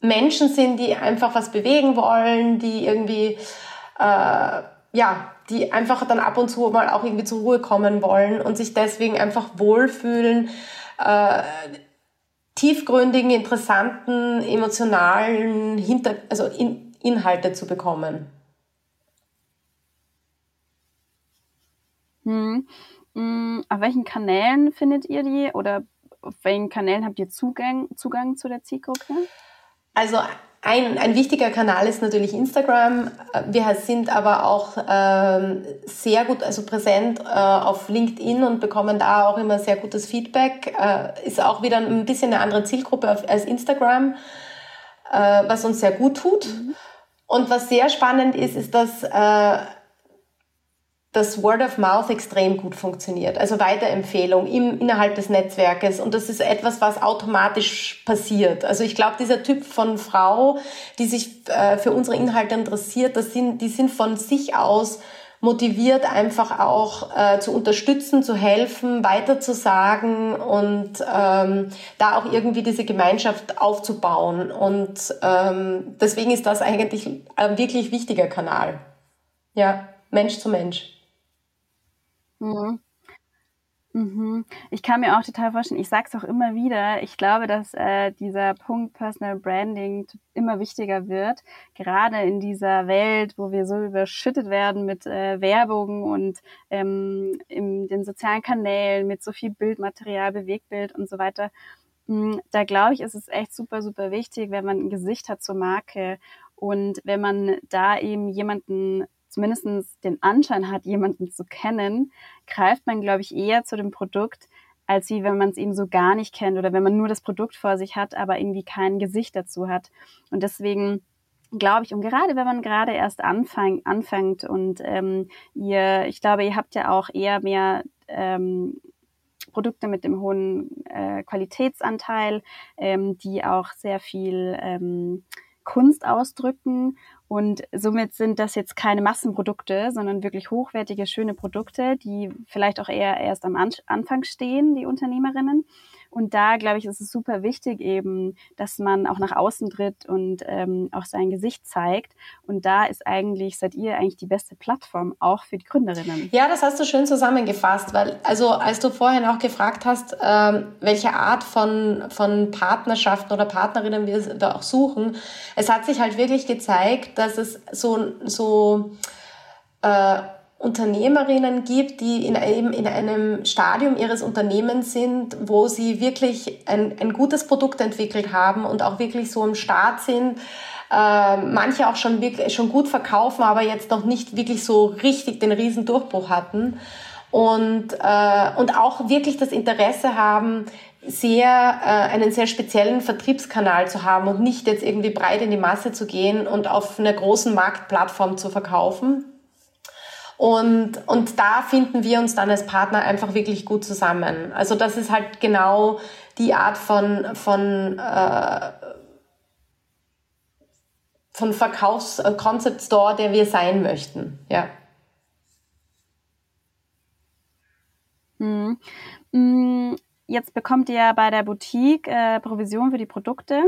Menschen sind, die einfach was bewegen wollen, die irgendwie äh, ja die einfach dann ab und zu mal auch irgendwie zur Ruhe kommen wollen und sich deswegen einfach wohlfühlen, äh, tiefgründigen, interessanten, emotionalen Hinter also in Inhalte zu bekommen. Hm. hm. Auf welchen Kanälen findet ihr die oder auf welchen Kanälen habt ihr Zugang, Zugang zu der Zielgruppe? Also ein, ein wichtiger Kanal ist natürlich Instagram. Wir sind aber auch ähm, sehr gut, also präsent äh, auf LinkedIn und bekommen da auch immer sehr gutes Feedback. Äh, ist auch wieder ein bisschen eine andere Zielgruppe als Instagram, äh, was uns sehr gut tut. Mhm. Und was sehr spannend ist, ist, dass äh, dass Word of Mouth extrem gut funktioniert. Also Weiterempfehlung im, innerhalb des Netzwerkes. Und das ist etwas, was automatisch passiert. Also ich glaube, dieser Typ von Frau, die sich äh, für unsere Inhalte interessiert, das sind, die sind von sich aus motiviert, einfach auch äh, zu unterstützen, zu helfen, weiterzusagen und ähm, da auch irgendwie diese Gemeinschaft aufzubauen. Und ähm, deswegen ist das eigentlich ein wirklich wichtiger Kanal. Ja, Mensch zu Mensch. Mhm. Mhm. Ich kann mir auch total vorstellen, ich sage es auch immer wieder, ich glaube, dass äh, dieser Punkt Personal Branding immer wichtiger wird, gerade in dieser Welt, wo wir so überschüttet werden mit äh, Werbung und ähm, in den sozialen Kanälen, mit so viel Bildmaterial, Bewegtbild und so weiter. Mm, da glaube ich, ist es echt super, super wichtig, wenn man ein Gesicht hat zur Marke und wenn man da eben jemanden zumindest den Anschein hat, jemanden zu kennen, greift man, glaube ich, eher zu dem Produkt, als wie wenn man es eben so gar nicht kennt oder wenn man nur das Produkt vor sich hat, aber irgendwie kein Gesicht dazu hat. Und deswegen glaube ich, und gerade wenn man gerade erst anfang, anfängt und ähm, ihr, ich glaube, ihr habt ja auch eher mehr ähm, Produkte mit dem hohen äh, Qualitätsanteil, ähm, die auch sehr viel ähm, Kunst ausdrücken und somit sind das jetzt keine Massenprodukte, sondern wirklich hochwertige, schöne Produkte, die vielleicht auch eher erst am Anfang stehen, die Unternehmerinnen. Und da, glaube ich, ist es super wichtig eben, dass man auch nach außen tritt und ähm, auch sein Gesicht zeigt. Und da ist eigentlich, seid ihr eigentlich die beste Plattform auch für die Gründerinnen. Ja, das hast du schön zusammengefasst, weil, also als du vorhin auch gefragt hast, ähm, welche Art von, von Partnerschaften oder Partnerinnen wir da auch suchen, es hat sich halt wirklich gezeigt, dass es so, so äh, Unternehmerinnen gibt, die in einem, in einem Stadium ihres Unternehmens sind, wo sie wirklich ein, ein gutes Produkt entwickelt haben und auch wirklich so im Start sind. Äh, manche auch schon, wirklich, schon gut verkaufen, aber jetzt noch nicht wirklich so richtig den Riesendurchbruch hatten. Und, äh, und auch wirklich das Interesse haben, sehr äh, einen sehr speziellen Vertriebskanal zu haben und nicht jetzt irgendwie breit in die Masse zu gehen und auf einer großen Marktplattform zu verkaufen. Und, und da finden wir uns dann als Partner einfach wirklich gut zusammen. Also das ist halt genau die Art von, von äh, von Verkaufs-Concept äh, der wir sein möchten. Ja. Hm. hm. Jetzt bekommt ihr bei der Boutique äh, Provision für die Produkte.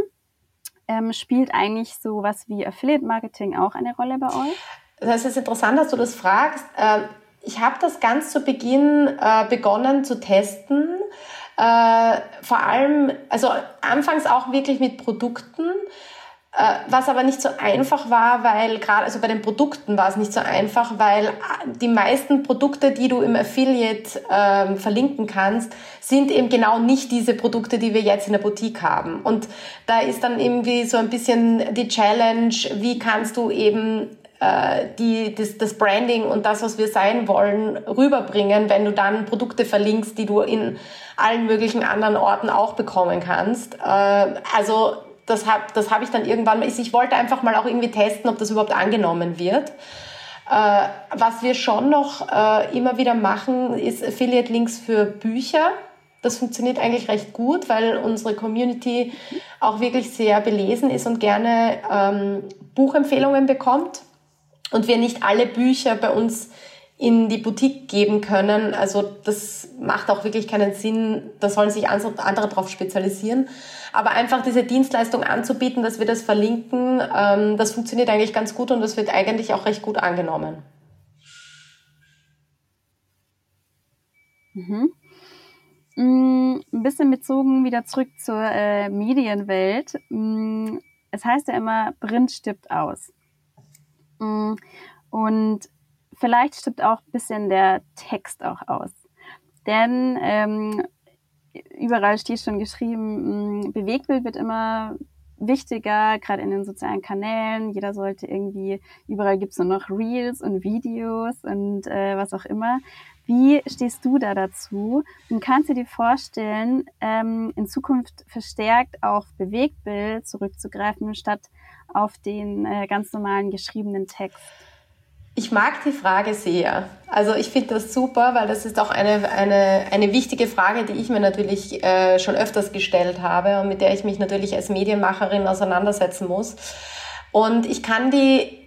Ähm, spielt eigentlich so was wie Affiliate Marketing auch eine Rolle bei euch? Das ist interessant, dass du das fragst. Äh, ich habe das ganz zu Beginn äh, begonnen zu testen. Äh, vor allem, also anfangs auch wirklich mit Produkten was aber nicht so einfach war, weil gerade, also bei den Produkten war es nicht so einfach, weil die meisten Produkte, die du im Affiliate ähm, verlinken kannst, sind eben genau nicht diese Produkte, die wir jetzt in der Boutique haben. Und da ist dann irgendwie so ein bisschen die Challenge, wie kannst du eben die, das, das Branding und das, was wir sein wollen, rüberbringen, wenn du dann Produkte verlinkst, die du in allen möglichen anderen Orten auch bekommen kannst. Äh, also das habe das hab ich dann irgendwann mal, ich wollte einfach mal auch irgendwie testen, ob das überhaupt angenommen wird. Äh, was wir schon noch äh, immer wieder machen, ist Affiliate-Links für Bücher. Das funktioniert eigentlich recht gut, weil unsere Community auch wirklich sehr belesen ist und gerne ähm, Buchempfehlungen bekommt. Und wir nicht alle Bücher bei uns in die Boutique geben können. Also das macht auch wirklich keinen Sinn. Da sollen sich andere darauf spezialisieren. Aber einfach diese Dienstleistung anzubieten, dass wir das verlinken, ähm, das funktioniert eigentlich ganz gut und das wird eigentlich auch recht gut angenommen. Mhm. Mm, ein bisschen bezogen wieder zurück zur äh, Medienwelt. Mm, es heißt ja immer, Print stirbt aus. Und vielleicht stirbt auch ein bisschen der Text auch aus. Denn ähm, überall steht schon geschrieben, mm, Bewegtbild wird immer wichtiger, gerade in den sozialen Kanälen. Jeder sollte irgendwie, überall gibt es nur noch Reels und Videos und äh, was auch immer. Wie stehst du da dazu? Und kannst du dir vorstellen, ähm, in Zukunft verstärkt auf Bewegtbild zurückzugreifen, statt auf den äh, ganz normalen geschriebenen Text? Ich mag die Frage sehr. Also ich finde das super, weil das ist auch eine, eine, eine wichtige Frage, die ich mir natürlich äh, schon öfters gestellt habe und mit der ich mich natürlich als Medienmacherin auseinandersetzen muss. Und ich kann die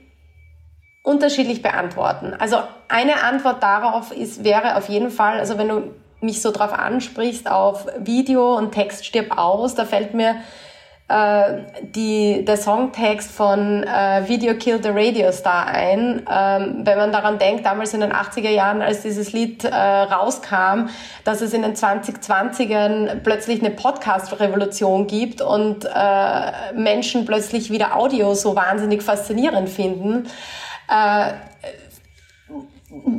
unterschiedlich beantworten. Also eine Antwort darauf ist, wäre auf jeden Fall, also wenn du mich so drauf ansprichst auf Video und Text stirb aus, da fällt mir äh, die, der Songtext von äh, Video Kill the Radio Star ein. Ähm, wenn man daran denkt, damals in den 80er Jahren, als dieses Lied äh, rauskam, dass es in den 2020ern plötzlich eine Podcast-Revolution gibt und äh, Menschen plötzlich wieder Audio so wahnsinnig faszinierend finden. Äh,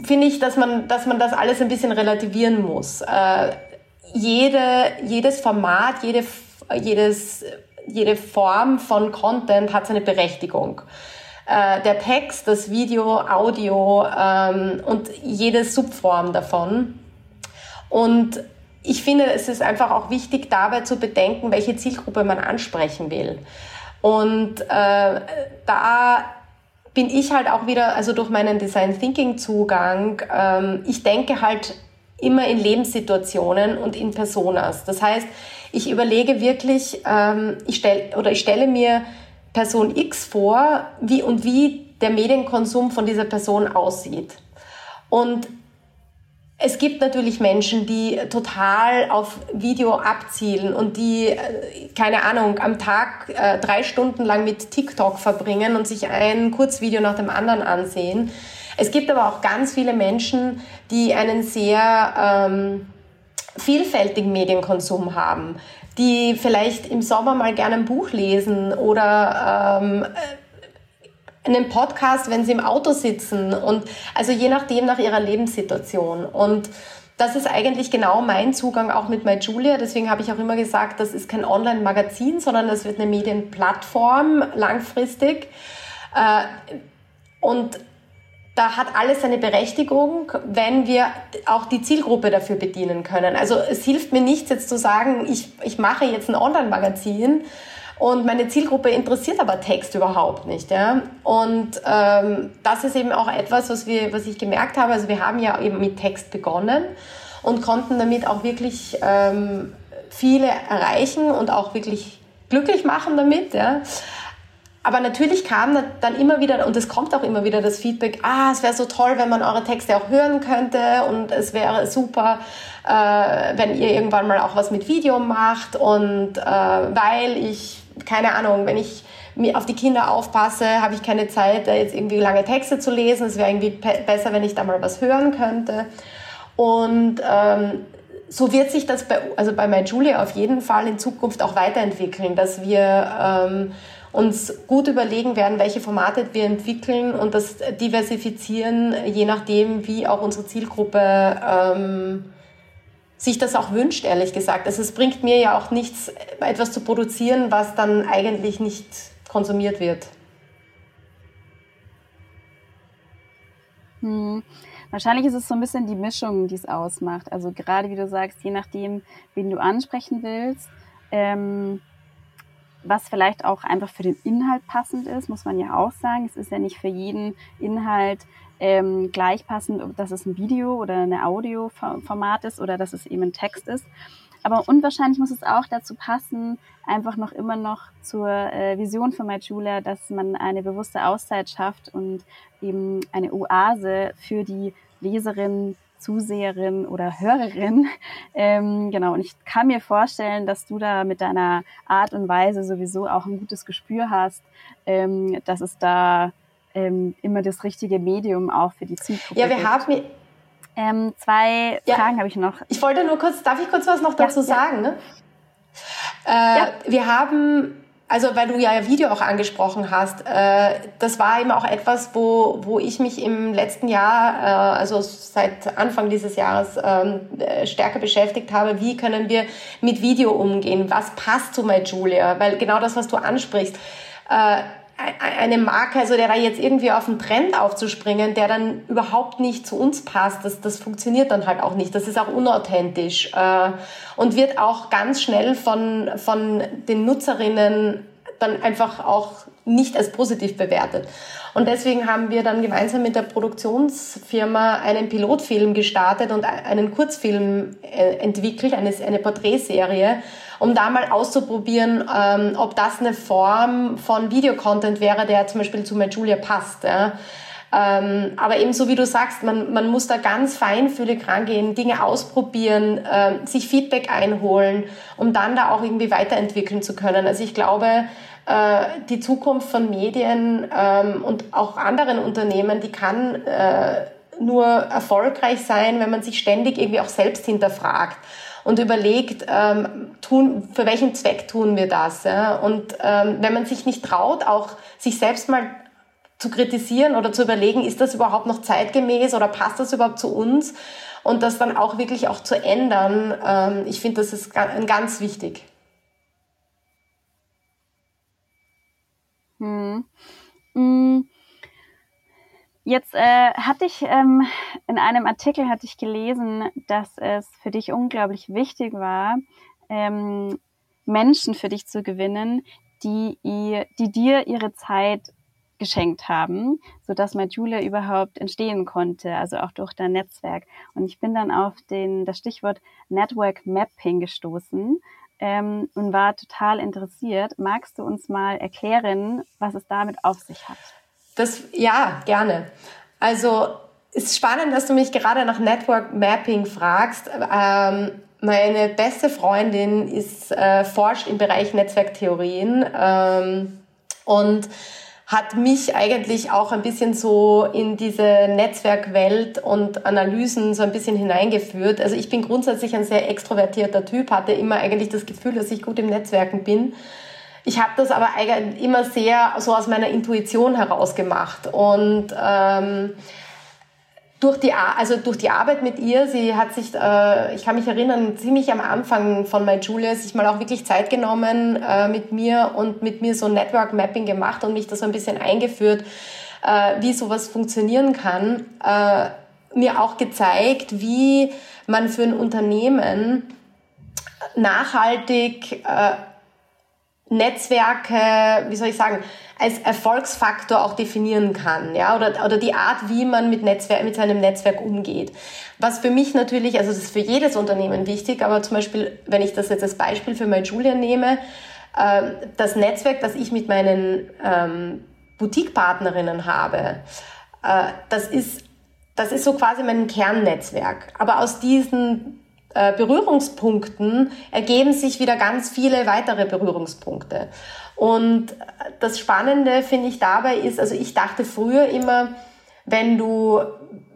finde ich, dass man, dass man das alles ein bisschen relativieren muss. Äh, jede, jedes Format, jede, jedes jede Form von Content hat seine Berechtigung. Äh, der Text, das Video, Audio ähm, und jede Subform davon. Und ich finde, es ist einfach auch wichtig, dabei zu bedenken, welche Zielgruppe man ansprechen will. Und äh, da bin ich halt auch wieder, also durch meinen Design Thinking Zugang, ähm, ich denke halt immer in Lebenssituationen und in Personas. Das heißt, ich überlege wirklich, ähm, ich stell, oder ich stelle mir Person X vor, wie und wie der Medienkonsum von dieser Person aussieht. Und es gibt natürlich Menschen, die total auf Video abzielen und die, äh, keine Ahnung, am Tag äh, drei Stunden lang mit TikTok verbringen und sich ein Kurzvideo nach dem anderen ansehen. Es gibt aber auch ganz viele Menschen, die einen sehr ähm, vielfältigen Medienkonsum haben, die vielleicht im Sommer mal gerne ein Buch lesen oder ähm, einen Podcast, wenn sie im Auto sitzen und also je nachdem nach ihrer Lebenssituation und das ist eigentlich genau mein Zugang auch mit MyJulia. Deswegen habe ich auch immer gesagt, das ist kein Online-Magazin, sondern das wird eine Medienplattform langfristig. Äh, und da hat alles seine Berechtigung, wenn wir auch die Zielgruppe dafür bedienen können. Also es hilft mir nichts jetzt zu sagen, ich, ich mache jetzt ein Online-Magazin und meine Zielgruppe interessiert aber Text überhaupt nicht. Ja? Und ähm, das ist eben auch etwas, was, wir, was ich gemerkt habe. Also wir haben ja eben mit Text begonnen und konnten damit auch wirklich ähm, viele erreichen und auch wirklich glücklich machen damit. Ja? Aber natürlich kam dann immer wieder, und es kommt auch immer wieder das Feedback, ah, es wäre so toll, wenn man eure Texte auch hören könnte und es wäre super, äh, wenn ihr irgendwann mal auch was mit Video macht und äh, weil ich, keine Ahnung, wenn ich mir auf die Kinder aufpasse, habe ich keine Zeit, jetzt irgendwie lange Texte zu lesen. Es wäre irgendwie besser, wenn ich da mal was hören könnte. Und ähm, so wird sich das bei, also bei MyJulia auf jeden Fall in Zukunft auch weiterentwickeln, dass wir ähm, uns gut überlegen werden, welche Formate wir entwickeln und das diversifizieren, je nachdem, wie auch unsere Zielgruppe ähm, sich das auch wünscht, ehrlich gesagt. Also es bringt mir ja auch nichts, etwas zu produzieren, was dann eigentlich nicht konsumiert wird. Hm. Wahrscheinlich ist es so ein bisschen die Mischung, die es ausmacht. Also gerade wie du sagst, je nachdem, wen du ansprechen willst, ähm, was vielleicht auch einfach für den Inhalt passend ist, muss man ja auch sagen. Es ist ja nicht für jeden Inhalt ähm, gleich passend, ob das ein Video oder ein Audioformat ist oder dass es eben ein Text ist. Aber unwahrscheinlich muss es auch dazu passen, einfach noch immer noch zur äh, Vision von MyJulia, dass man eine bewusste Auszeit schafft und eben eine Oase für die Leserin, Zuseherin oder Hörerin. Ähm, genau, und ich kann mir vorstellen, dass du da mit deiner Art und Weise sowieso auch ein gutes Gespür hast, ähm, dass es da ähm, immer das richtige Medium auch für die Zielgruppe Ja, wir gibt. haben ähm, zwei ja. Fragen habe ich noch. Ich wollte nur kurz, darf ich kurz was noch dazu ja, sagen? Ne? Äh, Wir haben also weil du ja Video auch angesprochen hast, äh, das war eben auch etwas, wo, wo ich mich im letzten Jahr, äh, also seit Anfang dieses Jahres ähm, äh, stärker beschäftigt habe. Wie können wir mit Video umgehen? Was passt zu My Julia? Weil genau das, was du ansprichst, äh, eine Marke, also der da jetzt irgendwie auf einen Trend aufzuspringen, der dann überhaupt nicht zu uns passt, das, das funktioniert dann halt auch nicht. Das ist auch unauthentisch äh, und wird auch ganz schnell von, von den Nutzerinnen dann einfach auch nicht als positiv bewertet. Und deswegen haben wir dann gemeinsam mit der Produktionsfirma einen Pilotfilm gestartet und einen Kurzfilm äh, entwickelt, eine, eine Porträtserie, um da mal auszuprobieren, ähm, ob das eine Form von Videocontent wäre, der zum Beispiel zu Julia passt. Ja. Ähm, aber eben so wie du sagst, man, man muss da ganz feinfühlig rangehen, Dinge ausprobieren, äh, sich Feedback einholen, um dann da auch irgendwie weiterentwickeln zu können. Also ich glaube, äh, die Zukunft von Medien ähm, und auch anderen Unternehmen, die kann äh, nur erfolgreich sein, wenn man sich ständig irgendwie auch selbst hinterfragt und überlegt, ähm, tun, für welchen Zweck tun wir das. Ja? Und ähm, wenn man sich nicht traut, auch sich selbst mal zu kritisieren oder zu überlegen, ist das überhaupt noch zeitgemäß oder passt das überhaupt zu uns? Und das dann auch wirklich auch zu ändern, ähm, ich finde, das ist ganz wichtig. Hm. hm. Jetzt äh, hatte ich ähm, in einem Artikel hatte ich gelesen, dass es für dich unglaublich wichtig war, ähm, Menschen für dich zu gewinnen, die, die dir ihre Zeit geschenkt haben, so dass Julia überhaupt entstehen konnte, also auch durch dein Netzwerk. Und ich bin dann auf den, das Stichwort Network Mapping gestoßen ähm, und war total interessiert. Magst du uns mal erklären, was es damit auf sich hat? Das, ja, gerne. Also, ist spannend, dass du mich gerade nach Network Mapping fragst. Ähm, meine beste Freundin ist, äh, forscht im Bereich Netzwerktheorien ähm, und hat mich eigentlich auch ein bisschen so in diese Netzwerkwelt und Analysen so ein bisschen hineingeführt. Also ich bin grundsätzlich ein sehr extrovertierter Typ, hatte immer eigentlich das Gefühl, dass ich gut im Netzwerken bin. Ich habe das aber eigentlich immer sehr so aus meiner Intuition heraus gemacht und ähm, durch die, also durch die Arbeit mit ihr, sie hat sich, äh, ich kann mich erinnern, ziemlich am Anfang von My Julia sich mal auch wirklich Zeit genommen äh, mit mir und mit mir so Network Mapping gemacht und mich da so ein bisschen eingeführt, äh, wie sowas funktionieren kann. Äh, mir auch gezeigt, wie man für ein Unternehmen nachhaltig äh, Netzwerke, wie soll ich sagen, als Erfolgsfaktor auch definieren kann, ja, oder, oder die Art, wie man mit Netzwerk, mit seinem Netzwerk umgeht. Was für mich natürlich, also das ist für jedes Unternehmen wichtig, aber zum Beispiel, wenn ich das jetzt als Beispiel für MyJulia nehme, äh, das Netzwerk, das ich mit meinen ähm, Boutique-Partnerinnen habe, äh, das ist das ist so quasi mein Kernnetzwerk. Aber aus diesen Berührungspunkten ergeben sich wieder ganz viele weitere Berührungspunkte. Und das Spannende finde ich dabei ist, also ich dachte früher immer, wenn du,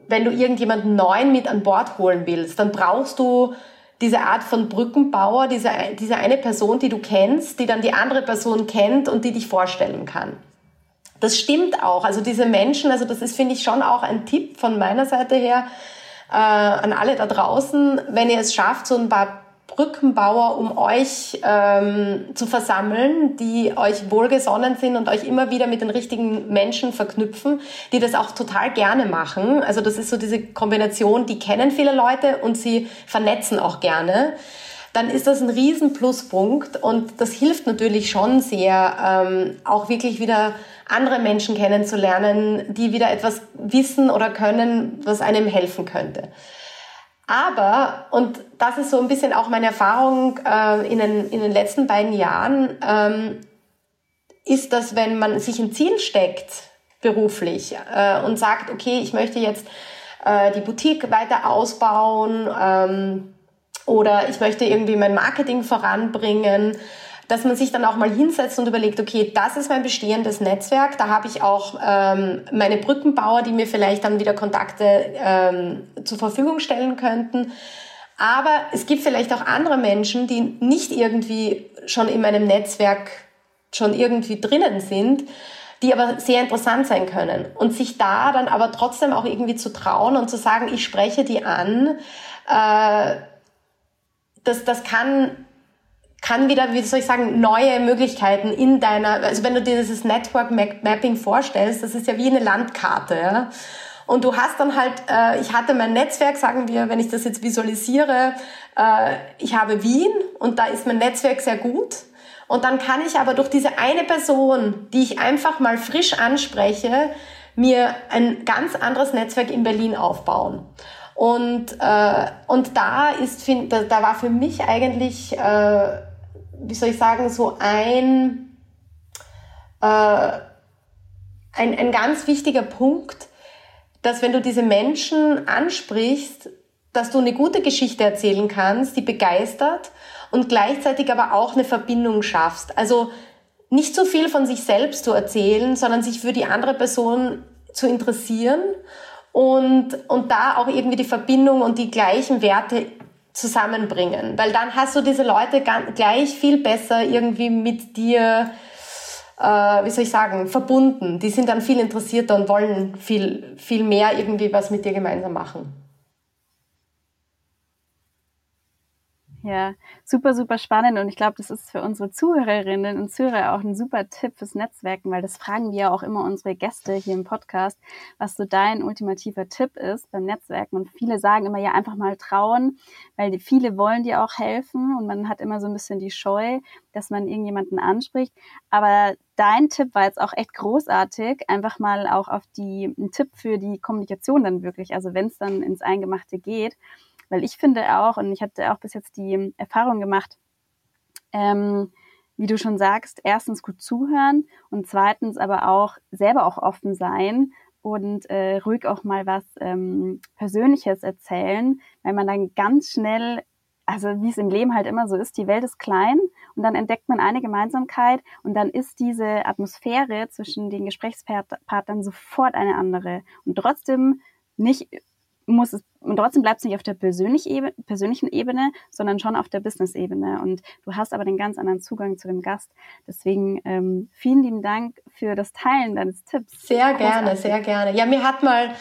wenn du irgendjemanden neuen mit an Bord holen willst, dann brauchst du diese Art von Brückenbauer, diese, diese eine Person, die du kennst, die dann die andere Person kennt und die dich vorstellen kann. Das stimmt auch. Also diese Menschen, also das ist, finde ich, schon auch ein Tipp von meiner Seite her äh, an alle da draußen, wenn ihr es schafft, so ein paar Brückenbauer, um euch ähm, zu versammeln, die euch wohlgesonnen sind und euch immer wieder mit den richtigen Menschen verknüpfen, die das auch total gerne machen. Also das ist so diese Kombination, die kennen viele Leute und sie vernetzen auch gerne dann ist das ein riesen Pluspunkt und das hilft natürlich schon sehr, ähm, auch wirklich wieder andere Menschen kennenzulernen, die wieder etwas wissen oder können, was einem helfen könnte. Aber, und das ist so ein bisschen auch meine Erfahrung äh, in, den, in den letzten beiden Jahren, ähm, ist, dass wenn man sich ein Ziel steckt, beruflich, äh, und sagt, okay, ich möchte jetzt äh, die Boutique weiter ausbauen ähm, oder ich möchte irgendwie mein Marketing voranbringen, dass man sich dann auch mal hinsetzt und überlegt, okay, das ist mein bestehendes Netzwerk, da habe ich auch ähm, meine Brückenbauer, die mir vielleicht dann wieder Kontakte ähm, zur Verfügung stellen könnten. Aber es gibt vielleicht auch andere Menschen, die nicht irgendwie schon in meinem Netzwerk schon irgendwie drinnen sind, die aber sehr interessant sein können. Und sich da dann aber trotzdem auch irgendwie zu trauen und zu sagen, ich spreche die an, äh, das, das kann kann wieder, wie soll ich sagen, neue Möglichkeiten in deiner, also wenn du dir dieses Network Mapping vorstellst, das ist ja wie eine Landkarte, ja. Und du hast dann halt, äh, ich hatte mein Netzwerk, sagen wir, wenn ich das jetzt visualisiere, äh, ich habe Wien und da ist mein Netzwerk sehr gut. Und dann kann ich aber durch diese eine Person, die ich einfach mal frisch anspreche, mir ein ganz anderes Netzwerk in Berlin aufbauen. Und, äh, und da ist, find, da, da war für mich eigentlich äh, wie soll ich sagen, so ein, äh, ein, ein ganz wichtiger Punkt, dass wenn du diese Menschen ansprichst, dass du eine gute Geschichte erzählen kannst, die begeistert und gleichzeitig aber auch eine Verbindung schaffst. Also nicht so viel von sich selbst zu erzählen, sondern sich für die andere Person zu interessieren und, und da auch irgendwie die Verbindung und die gleichen Werte zusammenbringen, weil dann hast du diese Leute gleich viel besser irgendwie mit dir, äh, wie soll ich sagen, verbunden. Die sind dann viel interessierter und wollen viel, viel mehr irgendwie was mit dir gemeinsam machen. Ja, super, super spannend. Und ich glaube, das ist für unsere Zuhörerinnen und Zuhörer auch ein super Tipp fürs Netzwerken, weil das fragen wir ja auch immer unsere Gäste hier im Podcast, was so dein ultimativer Tipp ist beim Netzwerken. Und viele sagen immer ja einfach mal trauen, weil viele wollen dir auch helfen und man hat immer so ein bisschen die Scheu, dass man irgendjemanden anspricht, aber dein Tipp war jetzt auch echt großartig, einfach mal auch auf die, ein Tipp für die Kommunikation dann wirklich, also wenn es dann ins Eingemachte geht, weil ich finde auch, und ich hatte auch bis jetzt die Erfahrung gemacht, ähm, wie du schon sagst, erstens gut zuhören und zweitens aber auch selber auch offen sein und äh, ruhig auch mal was ähm, Persönliches erzählen, weil man dann ganz schnell, also wie es im Leben halt immer so ist, die Welt ist klein und dann entdeckt man eine Gemeinsamkeit und dann ist diese Atmosphäre zwischen den Gesprächspartnern sofort eine andere. Und trotzdem nicht muss es, und trotzdem bleibt es nicht auf der persönlich Ebene, persönlichen Ebene, sondern schon auf der Business-Ebene. Und du hast aber den ganz anderen Zugang zu dem Gast. Deswegen ähm, vielen lieben Dank für das Teilen deines Tipps. Sehr gerne, sehr gerne. Ja, mir hat mal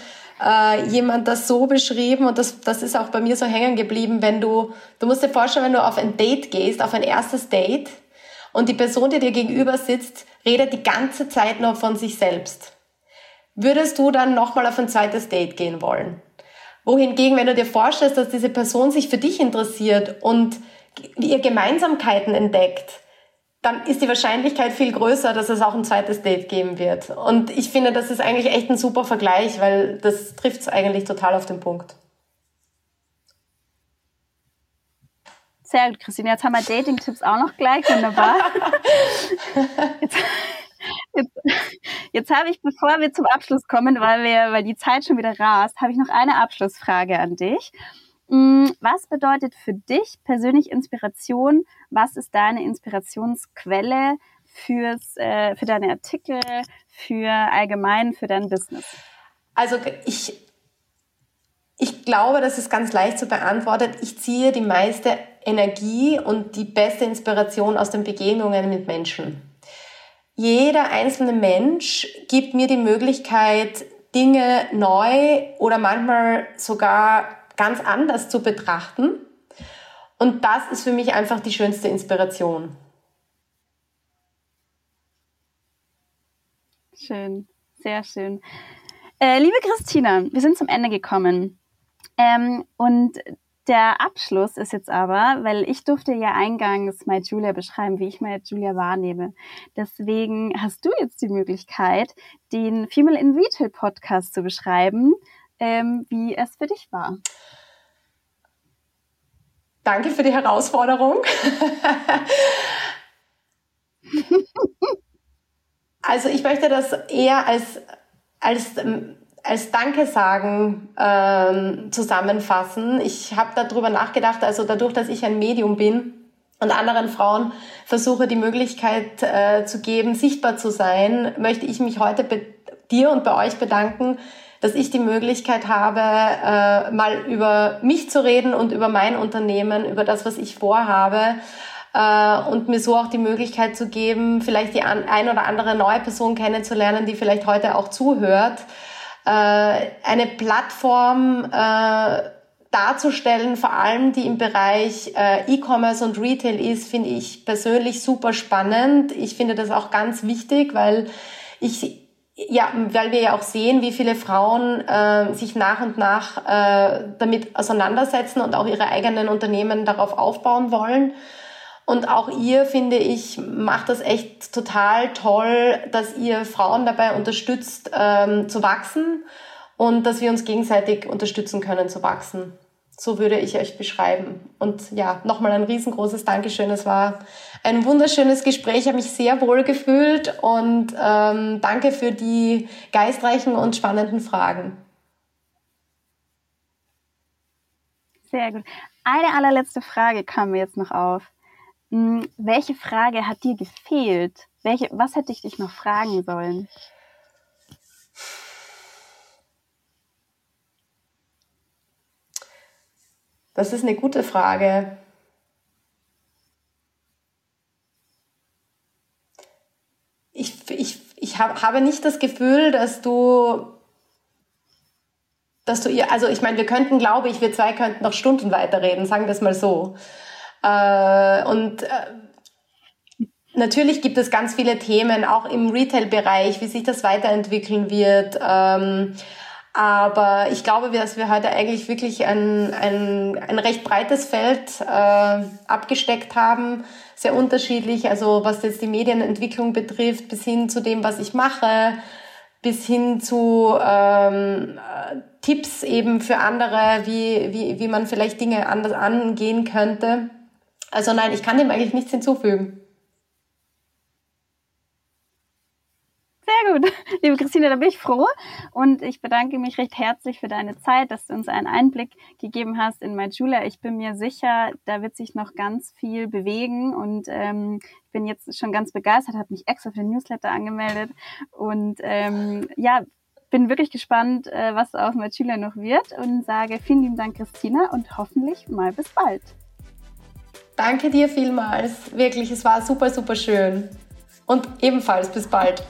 äh, jemand das so beschrieben und das, das ist auch bei mir so hängen geblieben, wenn du, du musst dir vorstellen, wenn du auf ein Date gehst, auf ein erstes Date und die Person, die dir gegenüber sitzt, redet die ganze Zeit nur von sich selbst. Würdest du dann nochmal auf ein zweites Date gehen wollen? Wohingegen, wenn du dir vorstellst, dass diese Person sich für dich interessiert und ihr Gemeinsamkeiten entdeckt, dann ist die Wahrscheinlichkeit viel größer, dass es auch ein zweites Date geben wird. Und ich finde, das ist eigentlich echt ein super Vergleich, weil das trifft es eigentlich total auf den Punkt. Sehr gut, Christine. Jetzt haben wir Dating-Tipps auch noch gleich. Wunderbar. Jetzt, jetzt, jetzt habe ich, bevor wir zum Abschluss kommen, weil, wir, weil die Zeit schon wieder rast, habe ich noch eine Abschlussfrage an dich. Mm, was bedeutet für dich persönlich Inspiration? Was ist deine Inspirationsquelle fürs, äh, für deine Artikel, für allgemein, für dein Business? Also ich, ich glaube, das ist ganz leicht zu beantworten. Ich ziehe die meiste Energie und die beste Inspiration aus den Begegnungen mit Menschen. Jeder einzelne Mensch gibt mir die Möglichkeit, Dinge neu oder manchmal sogar ganz anders zu betrachten. Und das ist für mich einfach die schönste Inspiration. Schön, sehr schön. Äh, liebe Christina, wir sind zum Ende gekommen. Ähm, und der Abschluss ist jetzt aber, weil ich durfte ja eingangs My Julia beschreiben, wie ich My Julia wahrnehme. Deswegen hast du jetzt die Möglichkeit, den Female in Retail Podcast zu beschreiben, ähm, wie es für dich war. Danke für die Herausforderung. also ich möchte das eher als, als ähm, als Danke sagen ähm, zusammenfassen. Ich habe darüber nachgedacht, also dadurch, dass ich ein Medium bin und anderen Frauen versuche, die Möglichkeit äh, zu geben, sichtbar zu sein, möchte ich mich heute bei dir und bei euch bedanken, dass ich die Möglichkeit habe, äh, mal über mich zu reden und über mein Unternehmen, über das, was ich vorhabe. Äh, und mir so auch die Möglichkeit zu geben, vielleicht die ein oder andere neue Person kennenzulernen, die vielleicht heute auch zuhört eine Plattform äh, darzustellen, vor allem die im Bereich äh, E-Commerce und Retail ist, finde ich persönlich super spannend. Ich finde das auch ganz wichtig, weil ich ja, weil wir ja auch sehen, wie viele Frauen äh, sich nach und nach äh, damit auseinandersetzen und auch ihre eigenen Unternehmen darauf aufbauen wollen. Und auch ihr, finde ich, macht das echt total toll, dass ihr Frauen dabei unterstützt, ähm, zu wachsen und dass wir uns gegenseitig unterstützen können zu wachsen. So würde ich euch beschreiben. Und ja, nochmal ein riesengroßes Dankeschön. Es war ein wunderschönes Gespräch. Ich habe mich sehr wohl gefühlt und ähm, danke für die geistreichen und spannenden Fragen. Sehr gut. Eine allerletzte Frage kam mir jetzt noch auf. Hm, welche Frage hat dir gefehlt? Welche, was hätte ich dich noch fragen sollen? Das ist eine gute Frage. Ich, ich, ich hab, habe nicht das Gefühl, dass du, dass du ihr, also ich meine, wir könnten, glaube ich, wir zwei könnten noch Stunden weiterreden, sagen wir es mal so. Äh, und äh, Natürlich gibt es ganz viele Themen, auch im Retail-Bereich, wie sich das weiterentwickeln wird. Ähm, aber ich glaube, dass wir heute eigentlich wirklich ein, ein, ein recht breites Feld äh, abgesteckt haben, sehr unterschiedlich. Also was jetzt die Medienentwicklung betrifft, bis hin zu dem, was ich mache, bis hin zu ähm, Tipps eben für andere, wie, wie, wie man vielleicht Dinge anders angehen könnte. Also nein, ich kann dem eigentlich nichts hinzufügen. Sehr gut. Liebe Christine, da bin ich froh. Und ich bedanke mich recht herzlich für deine Zeit, dass du uns einen Einblick gegeben hast in MyJulia. Ich bin mir sicher, da wird sich noch ganz viel bewegen. Und ähm, ich bin jetzt schon ganz begeistert, habe mich extra für den Newsletter angemeldet. Und ähm, ja, bin wirklich gespannt, äh, was aus MyJulia noch wird. Und sage vielen lieben Dank, Christina, und hoffentlich mal bis bald. Danke dir vielmals. Wirklich, es war super, super schön. Und ebenfalls bis bald.